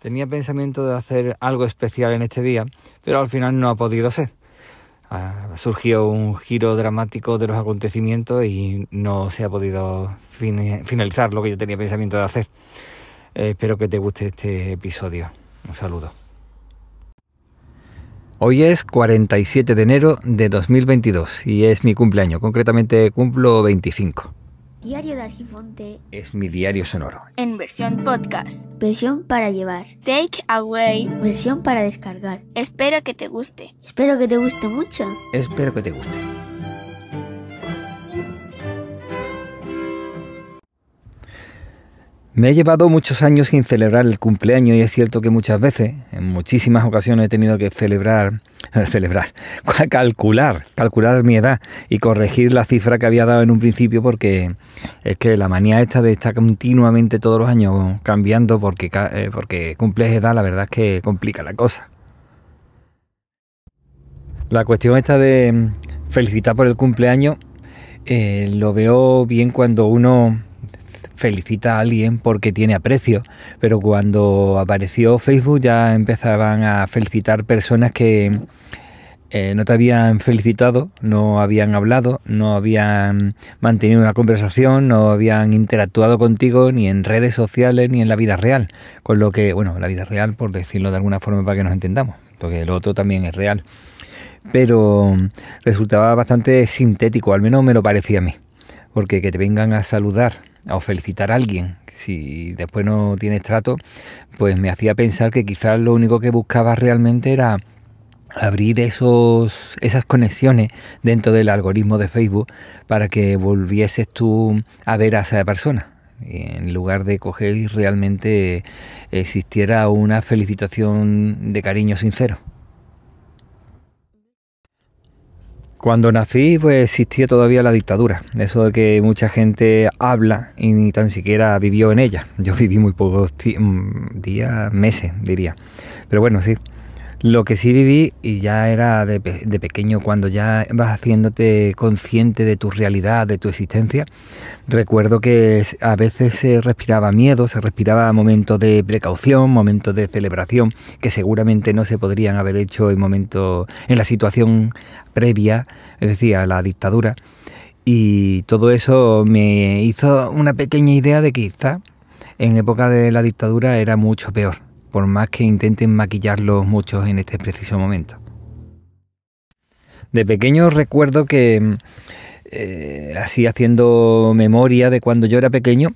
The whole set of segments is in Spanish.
Tenía pensamiento de hacer algo especial en este día, pero al final no ha podido ser. Ha surgido un giro dramático de los acontecimientos y no se ha podido finalizar lo que yo tenía pensamiento de hacer. Espero que te guste este episodio. Un saludo. Hoy es 47 de enero de 2022 y es mi cumpleaños, concretamente cumplo 25. Diario de Argifonte es mi diario sonoro. En versión podcast. Versión para llevar. Take away. Versión para descargar. Espero que te guste. Espero que te guste mucho. Espero que te guste. Me he llevado muchos años sin celebrar el cumpleaños y es cierto que muchas veces, en muchísimas ocasiones he tenido que celebrar, celebrar, calcular, calcular mi edad y corregir la cifra que había dado en un principio porque es que la manía esta de estar continuamente todos los años cambiando porque, eh, porque cumples edad, la verdad es que complica la cosa. La cuestión esta de felicitar por el cumpleaños eh, lo veo bien cuando uno felicita a alguien porque tiene aprecio, pero cuando apareció Facebook ya empezaban a felicitar personas que eh, no te habían felicitado, no habían hablado, no habían mantenido una conversación, no habían interactuado contigo ni en redes sociales ni en la vida real. Con lo que, bueno, la vida real, por decirlo de alguna forma para que nos entendamos, porque el otro también es real. Pero resultaba bastante sintético, al menos me lo parecía a mí. Porque que te vengan a saludar o felicitar a alguien, si después no tienes trato, pues me hacía pensar que quizás lo único que buscaba realmente era abrir esos, esas conexiones dentro del algoritmo de Facebook para que volvieses tú a ver a esa persona. En lugar de coger y realmente existiera una felicitación de cariño sincero. Cuando nací, pues existía todavía la dictadura. Eso de que mucha gente habla y ni tan siquiera vivió en ella. Yo viví muy pocos mm, días, meses, diría. Pero bueno, sí. Lo que sí viví, y ya era de, pequeño, cuando ya vas haciéndote consciente de tu realidad, de tu existencia, recuerdo que a veces se respiraba miedo, se respiraba momentos de precaución, momentos de celebración, que seguramente no se podrían haber hecho en momentos, en la situación previa, es decir, a la dictadura. Y todo eso me hizo una pequeña idea de que quizá en época de la dictadura era mucho peor por más que intenten maquillarlos muchos en este preciso momento. De pequeño recuerdo que, eh, así haciendo memoria de cuando yo era pequeño,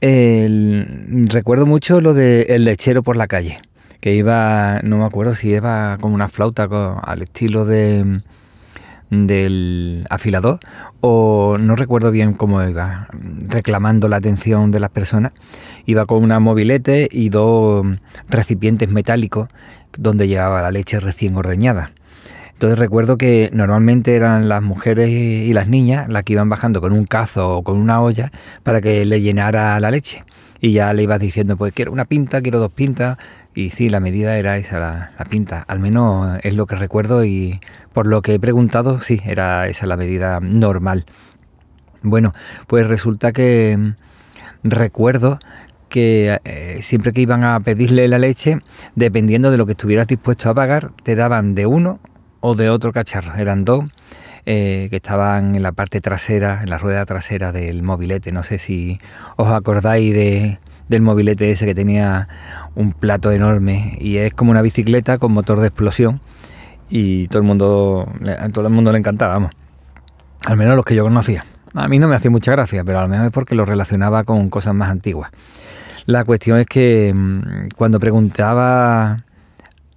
recuerdo mucho lo del lechero por la calle, que iba, no me acuerdo si iba con una flauta al estilo de del afilador o no recuerdo bien cómo iba, reclamando la atención de las personas. Iba con una mobilete y dos recipientes metálicos donde llevaba la leche recién ordeñada. Entonces recuerdo que normalmente eran las mujeres y las niñas las que iban bajando con un cazo o con una olla para que le llenara la leche. Y ya le ibas diciendo, pues quiero una pinta, quiero dos pintas, y sí, la medida era esa, la, pinta. Al menos es lo que recuerdo y por lo que he preguntado, sí, era esa la medida normal. Bueno, pues resulta que mm, recuerdo que eh, siempre que iban a pedirle la leche, dependiendo de lo que estuvieras dispuesto a pagar, te daban de uno o de otro cacharro. Eran dos eh, que estaban en la parte trasera, en la rueda trasera del mobilete. No sé si os acordáis de, del mobilete ese que tenía un plato enorme y es como una bicicleta con motor de explosión y todo el mundo a todo el mundo le encantaba, vamos. Al menos los que yo conocía. A mí no me hacía mucha gracia, pero a lo mejor es porque lo relacionaba con cosas más antiguas. La cuestión es que mm, cuando preguntaba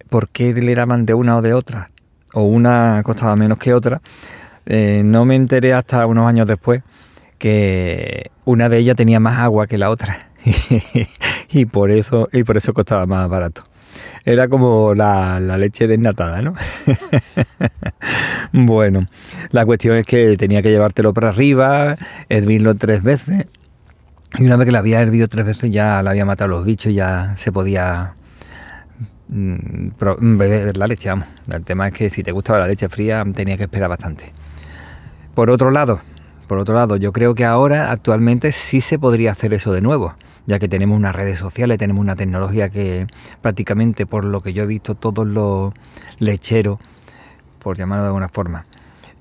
por qué le daban de una o de otra, o una costaba menos que otra, eh, no me enteré hasta unos años después que una de ellas tenía más agua que la otra y por eso y por eso costaba más barato. Era como la, leche desnatada, ¿no? bueno, la cuestión es que tenía que llevártelo para arriba, hervirlo tres veces. Y una vez que la había hervido tres veces ya la había matado los bichos, ya se podía mm, beber la leche, vamos. El tema es que si te gustaba la leche fría tenías que esperar bastante. Por otro lado, por otro lado, yo creo que ahora actualmente sí se podría hacer eso de nuevo ya que tenemos unas redes sociales, tenemos una tecnología que prácticamente por lo que yo he visto todos los lecheros, por llamarlo de alguna forma,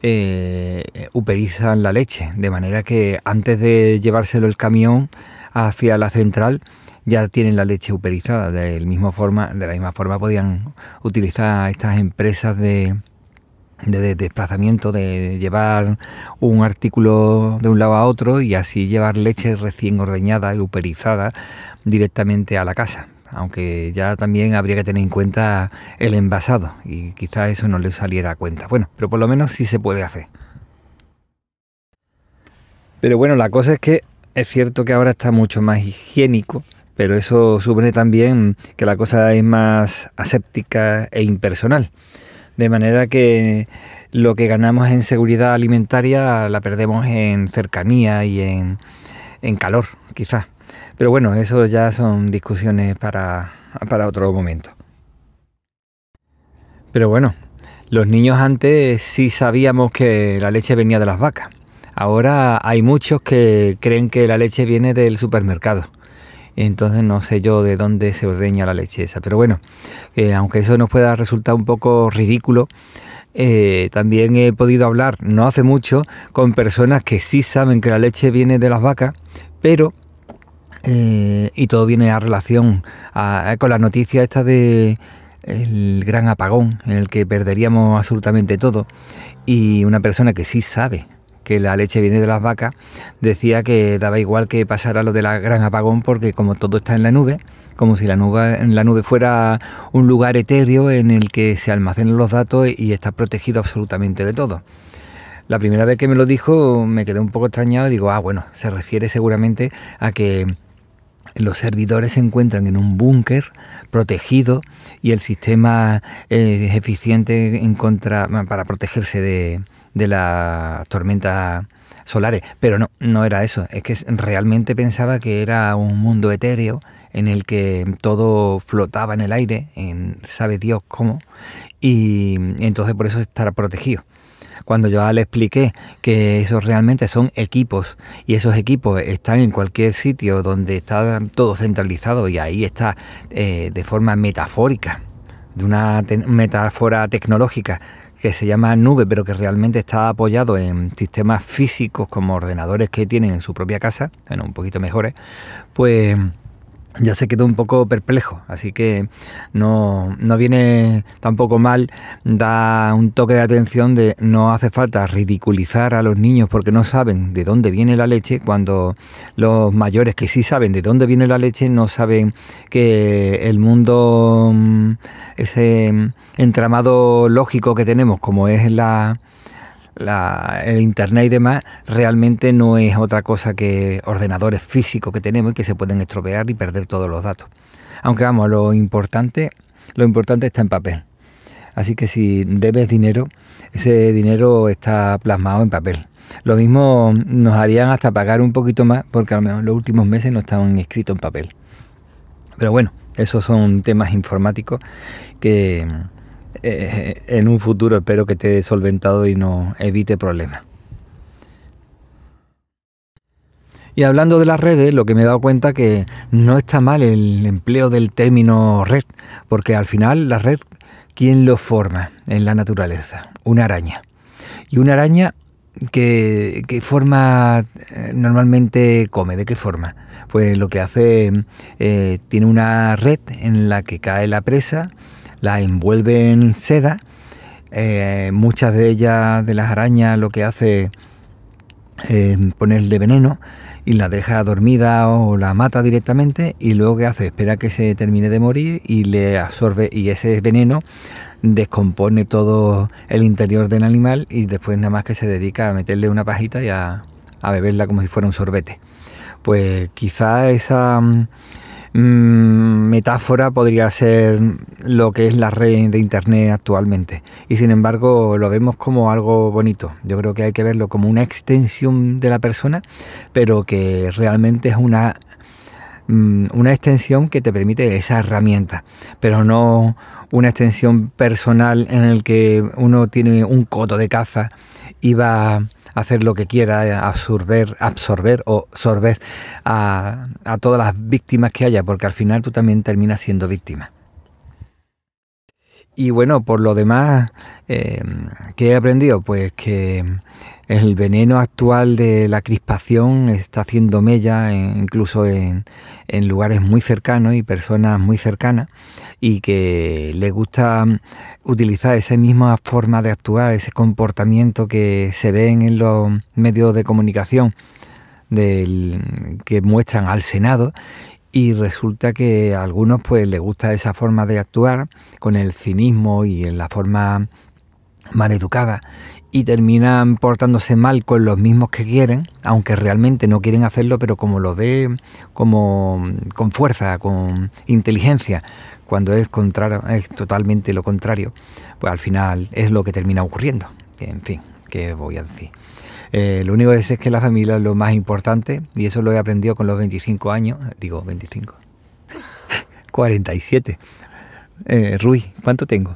eh, uperizan la leche, de manera que antes de llevárselo el camión hacia la central, ya tienen la leche uperizada. De, de la misma forma podían utilizar estas empresas de, de, desplazamiento, de llevar un artículo de un lado a otro y así llevar leche recién ordeñada y uperizada directamente a la casa. Aunque ya también habría que tener en cuenta el envasado y quizás eso no le saliera a cuenta. Bueno, pero por lo menos sí se puede hacer. Pero bueno, la cosa es que es cierto que ahora está mucho más higiénico, pero eso supone también que la cosa es más aséptica e impersonal. De manera que lo que ganamos en seguridad alimentaria la perdemos en cercanía y en, calor, quizás. Pero bueno, eso ya son discusiones para, para otro momento. Pero bueno, los niños antes sí sabíamos que la leche venía de las vacas. Ahora hay muchos que creen que la leche viene del supermercado entonces no sé yo de dónde se ordeña la leche esa. Pero bueno, eh, aunque eso nos pueda resultar un poco ridículo, eh, también he podido hablar no hace mucho con personas que sí saben que la leche viene de las vacas, pero eh, y todo viene a relación con la noticia esta de gran apagón en el que perderíamos absolutamente todo y una persona que sí sabe que la leche viene de las vacas, decía que daba igual que pasara lo de la gran apagón porque como todo está en la nube, como si la nube, la nube fuera un lugar etéreo en el que se almacenan los datos y está protegido absolutamente de todo. La primera vez que me lo dijo me quedé un poco extrañado y digo, ah, bueno, se refiere seguramente a que los servidores se encuentran en un búnker protegido y el sistema es eficiente en contra, para protegerse de, de las tormentas solares. Pero no, no era eso. Es que realmente pensaba que era un mundo etéreo en el que todo flotaba en el aire, en sabe Dios cómo, y entonces por eso estará protegido. Cuando yo le expliqué que esos realmente son equipos y esos equipos están en cualquier sitio donde está todo centralizado y ahí está eh, de forma metafórica, de una metáfora tecnológica, que se llama nube, pero que realmente está apoyado en sistemas físicos como ordenadores que tienen en su propia casa, bueno, un poquito mejores, pues ya se quedó un poco perplejo, así que no, no, viene tampoco mal, da un toque de atención de no hace falta ridiculizar a los niños porque no saben de dónde viene la leche, cuando los mayores que sí saben de dónde viene la leche no saben que el mundo, mm, ese entramado lógico que tenemos como es la el internet y demás realmente no es otra cosa que ordenadores físicos que tenemos y que se pueden estropear y perder todos los datos. Aunque vamos, lo importante, lo importante está en papel. Así que si debes dinero, ese dinero está plasmado en papel. Lo mismo nos harían hasta pagar un poquito más porque a lo mejor los últimos meses no estaban escritos en papel. Pero bueno, esos son temas informáticos que, eh, en un futuro espero que esté solventado y no evite problemas. Y hablando de las redes, lo que me he dado cuenta que no está mal el empleo del término red, porque al final la red, ¿quién lo forma en la naturaleza? Una araña. Y una araña que, forma eh, normalmente come, ¿de qué forma? Pues lo que hace, eh, tiene una red en la que cae la presa, la envuelve en seda. Eh, muchas de ellas, de las arañas, lo que hace es ponerle veneno y la deja dormida o la mata directamente y luego que hace espera que se termine de morir y le absorbe y ese veneno descompone todo el interior del animal y después nada más que se dedica a meterle una pajita y a, a beberla como si fuera un sorbete. Pues quizá esa Mm, metáfora podría ser lo que es la red de Internet actualmente. Y sin embargo lo vemos como algo bonito. Yo creo que hay que verlo como una extensión de la persona, pero que realmente es una, mm, una extensión que te permite esa herramienta, pero no una extensión personal en el que uno tiene un coto de caza y va hacer lo que quiera, absorber, absorber o sorber a, a todas las víctimas que haya, porque al final tú también terminas siendo víctima. Y bueno, por lo demás, eh, ¿qué he aprendido? Pues que el veneno actual de la crispación está haciendo mella incluso en, lugares muy cercanos y personas muy cercanas y que les gusta utilizar esa misma forma de actuar, ese comportamiento que se ven en los medios de comunicación que muestran al Senado y resulta que a algunos pues les gusta esa forma de actuar con el cinismo y en la forma mal educada y terminan portándose mal con los mismos que quieren, aunque realmente no quieren hacerlo, pero como lo ve como con fuerza, con inteligencia, cuando es contrario, es totalmente lo contrario, pues al final es lo que termina ocurriendo. En fin, ¿qué voy a decir? Eh, lo único que sé es que la familia es lo más importante y eso lo he aprendido con los 25 años, digo 25, 47. Eh, Rui, ¿cuánto tengo?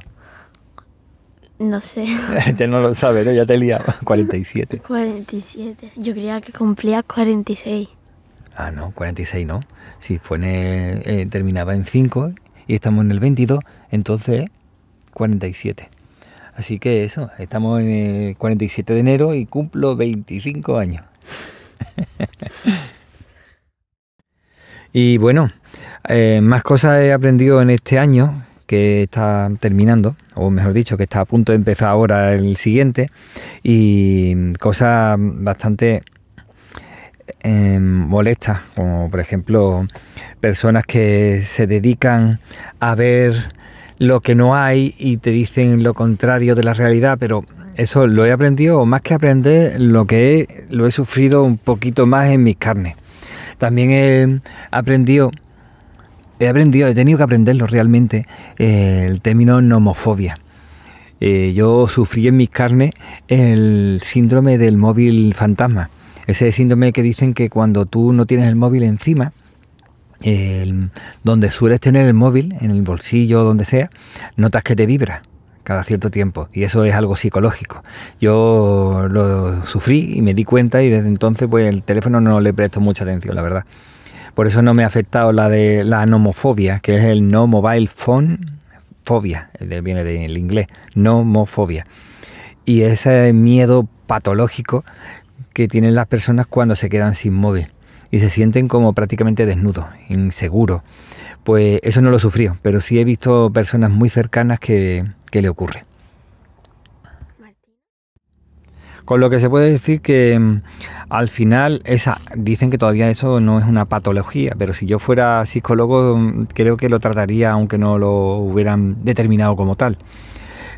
No sé. ya no lo sabe, ¿no? Ya te he liado. 47. 47. Yo creía que cumplía 46. Ah, no, 46 no. Si fue en eh, terminaba en 5 y estamos en el 22, entonces 47. Así que eso, estamos en el 47 de enero y cumplo 25 años. y bueno, eh, más cosas he aprendido en este año que está terminando, o mejor dicho, que está a punto de empezar ahora el siguiente, y cosas bastante eh, molestas, como por ejemplo personas que se dedican a ver lo que no hay y te dicen lo contrario de la realidad, pero eso lo he aprendido, o más que aprender, lo que he, lo he sufrido un poquito más en mis carnes. También he aprendido, he aprendido, he tenido que aprenderlo realmente, eh, el término nomofobia. Eh, yo sufrí en mis carnes el síndrome del móvil fantasma. Ese síndrome que dicen que cuando tú no tienes el móvil encima, donde sueles tener el móvil, en el bolsillo donde sea, notas que te vibra cada cierto tiempo y eso es algo psicológico. Yo lo sufrí y me di cuenta y desde entonces pues el teléfono no le presto mucha atención, la verdad. Por eso no me ha afectado la de la nomofobia, que es el no mobile phone fobia, viene del inglés, nomofobia. Y ese miedo patológico que tienen las personas cuando se quedan sin móvil y se sienten como prácticamente desnudos, inseguros. Pues eso no lo sufrió, pero sí he visto personas muy cercanas que, le ocurre. Con lo que se puede decir que mm, al final esa, dicen que todavía eso no es una patología, pero si yo fuera psicólogo mm, creo que lo trataría aunque no lo hubieran determinado como tal.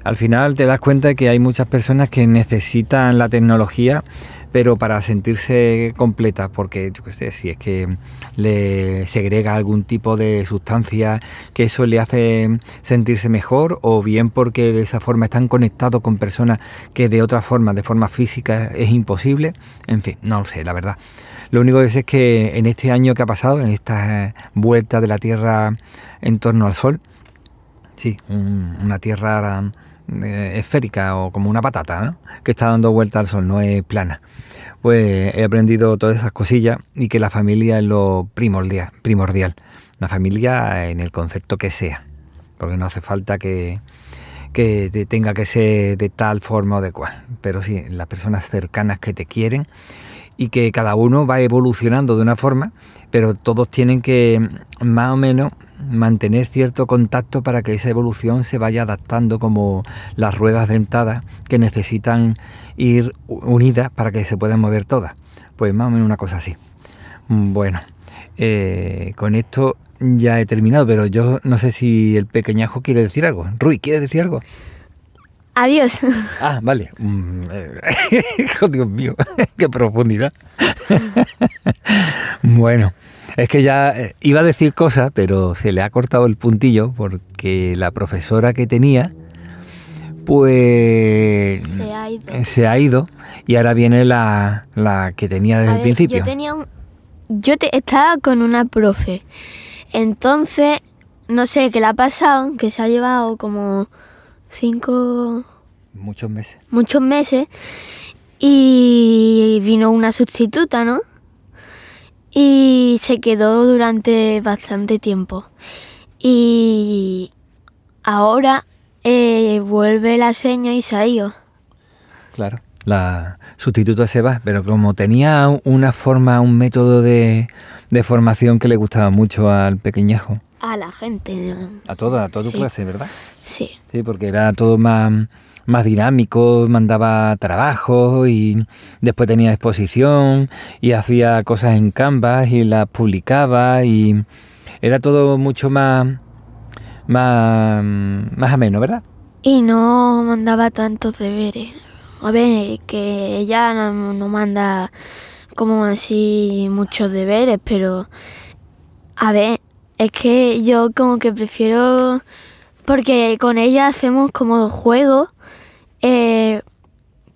Al final te das cuenta de que hay muchas personas que necesitan la tecnología pero para sentirse completa, porque yo qué sé, si es que le segrega algún tipo de sustancia que eso le hace sentirse mejor, o bien porque de esa forma están conectados con personas que de otra forma, de forma física, es imposible. En fin, no lo sé, la verdad. Lo único que sé es que en este año que ha pasado, en esta vuelta de la Tierra en torno al Sol, sí, una Tierra eh, esférica o como una patata, ¿no? que está dando vuelta al sol, no es plana. Pues he aprendido todas esas cosillas y que la familia es lo primordial, primordial. La familia en el concepto que sea, porque no hace falta que, que tenga que ser de tal forma o de cual, pero sí, las personas cercanas que te quieren y que cada uno va evolucionando de una forma, pero todos tienen que más o menos mantener cierto contacto para que esa evolución se vaya adaptando como las ruedas dentadas que necesitan ir unidas para que se puedan mover todas. Pues más o menos una cosa así. Bueno, eh, con esto ya he terminado, pero yo no sé si el pequeñajo quiere decir algo. Rui, ¿quiere decir algo? Adiós. Ah, vale. Mm, eh, Dios mío, qué profundidad. bueno, es que ya eh, iba a decir cosas, pero se le ha cortado el puntillo porque la profesora que tenía, pues se ha ido, se ha ido y ahora viene la, que tenía desde el principio. Yo tenía un, yo te, estaba con una profe, entonces no sé qué le ha pasado, que se ha llevado como cinco... Muchos meses. Muchos meses. y vino una sustituta, ¿no? Y se quedó durante bastante tiempo. Y ahora eh, vuelve la seña y se ha ido. Claro, la sustituta se va, pero como tenía una forma, un método de, de formación que le gustaba mucho al pequeñajo. A la gente. A toda, a toda tu Sí. clase, ¿verdad? Sí. Sí, porque era todo más, más dinámico, mandaba trabajos y después tenía exposición y hacía cosas en Canvas y las publicaba y era todo mucho más, más, más ameno, ¿verdad? Y no mandaba tantos deberes. A ver, que ella no, no manda como así muchos deberes, pero a ver, es que yo como que prefiero, porque con ella hacemos como juegos eh,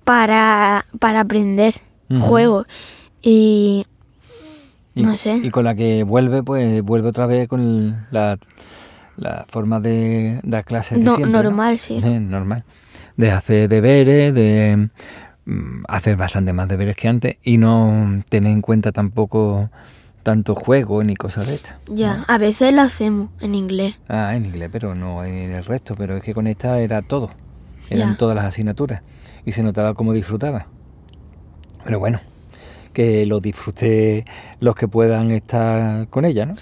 para, para aprender Ujú. juegos. Y Y, No sé. Y con la que vuelve, pues vuelve otra vez con la, la forma de dar clases normal, sí. Eh, normal. De hacer deberes, de mm, hacer bastante más deberes que antes y no tener en cuenta tampoco tanto juego ni cosas de estas. Ya, a veces lo hacemos en inglés. Ah, en inglés, pero no en el resto. Pero es que con esta era todo. Eran Ya. todas las asignaturas. Y se notaba cómo disfrutaba. Pero bueno, que lo disfrute los que puedan estar con ella, ¿no?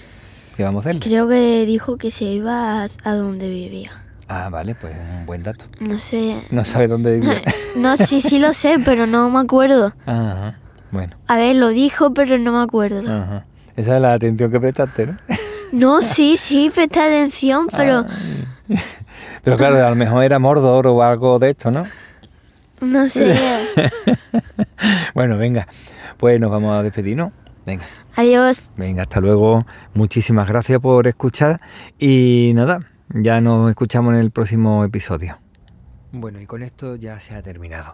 Que vamos a hacerle. Creo que dijo que se iba a, donde vivía. Ah, vale, pues un buen dato. No sé. No sabe dónde vivía. No, sí, sí lo sé, pero no me acuerdo. Ajá. Bueno, A ver, lo dijo, pero no me acuerdo. ajá. Esa es la atención que prestaste, ¿no? No, sí, sí, presta atención, pero Ay. Pero claro, a lo mejor era Mordor o algo de esto, ¿no? no sé. Bueno, venga, pues nos vamos a despedir, ¿no? Venga, Adiós. venga, hasta luego. Muchísimas gracias por escuchar y nada, ya nos escuchamos en el próximo episodio. Bueno, y con esto ya se ha terminado.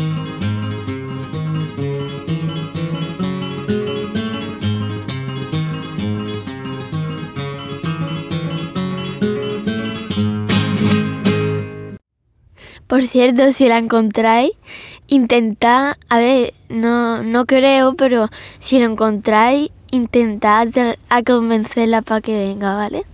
Por cierto, si la encontráis, intentad, a ver, no, no creo, pero si lo encontráis, intentad a convencerla para que venga, ¿vale?